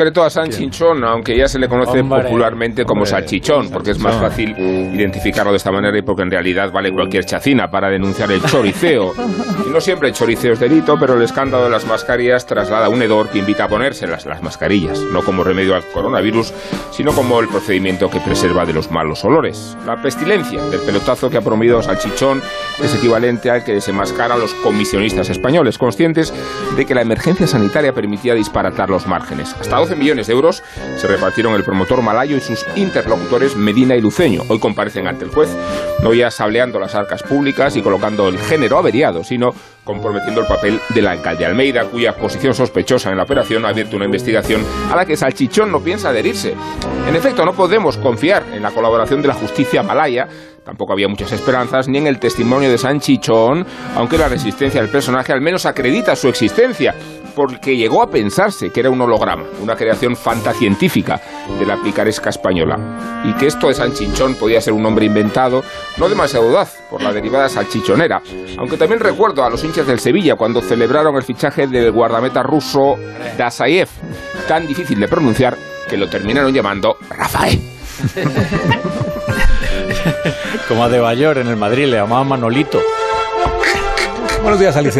sobre todo a Sanchichón, aunque ya se le conoce popularmente como salchichón, porque es más fácil identificarlo de esta manera y porque en realidad vale cualquier chacina para denunciar el choriceo. Y no siempre el choriceo es delito, pero el escándalo de las mascarillas traslada a un hedor que invita a ponerse las, las mascarillas, no como remedio al coronavirus, sino como el procedimiento que preserva de los malos olores. La pestilencia del pelotazo que ha promovido Salchichón es equivalente al que desenmascara a los comisionistas españoles, conscientes de que la emergencia sanitaria permitía disparatar los márgenes. Hasta 12 millones de euros se repartieron el promotor malayo y sus interlocutores Medina y Luceño. Hoy comparecen ante el juez, no ya sableando las arcas públicas y colocando el género averiado, sino comprometiendo el papel del alcalde Almeida, cuya posición sospechosa en la operación ha abierto una investigación a la que Salchichón no piensa adherirse. En efecto, no podemos confiar en la colaboración de la justicia malaya, tampoco había muchas esperanzas, ni en el testimonio de Sanchichón, aunque la resistencia del personaje al menos acredita su existencia porque llegó a pensarse que era un holograma, una creación fantacientífica de la picaresca española, y que esto de Sanchichón podía ser un hombre inventado, no demasiado audaz, por la derivada salchichonera, aunque también recuerdo a los hinchas del Sevilla cuando celebraron el fichaje del guardameta ruso Dasayev, tan difícil de pronunciar que lo terminaron llamando Rafael. Como a De Bayor en el Madrid le llamaban Manolito. Buenos días, Alicia.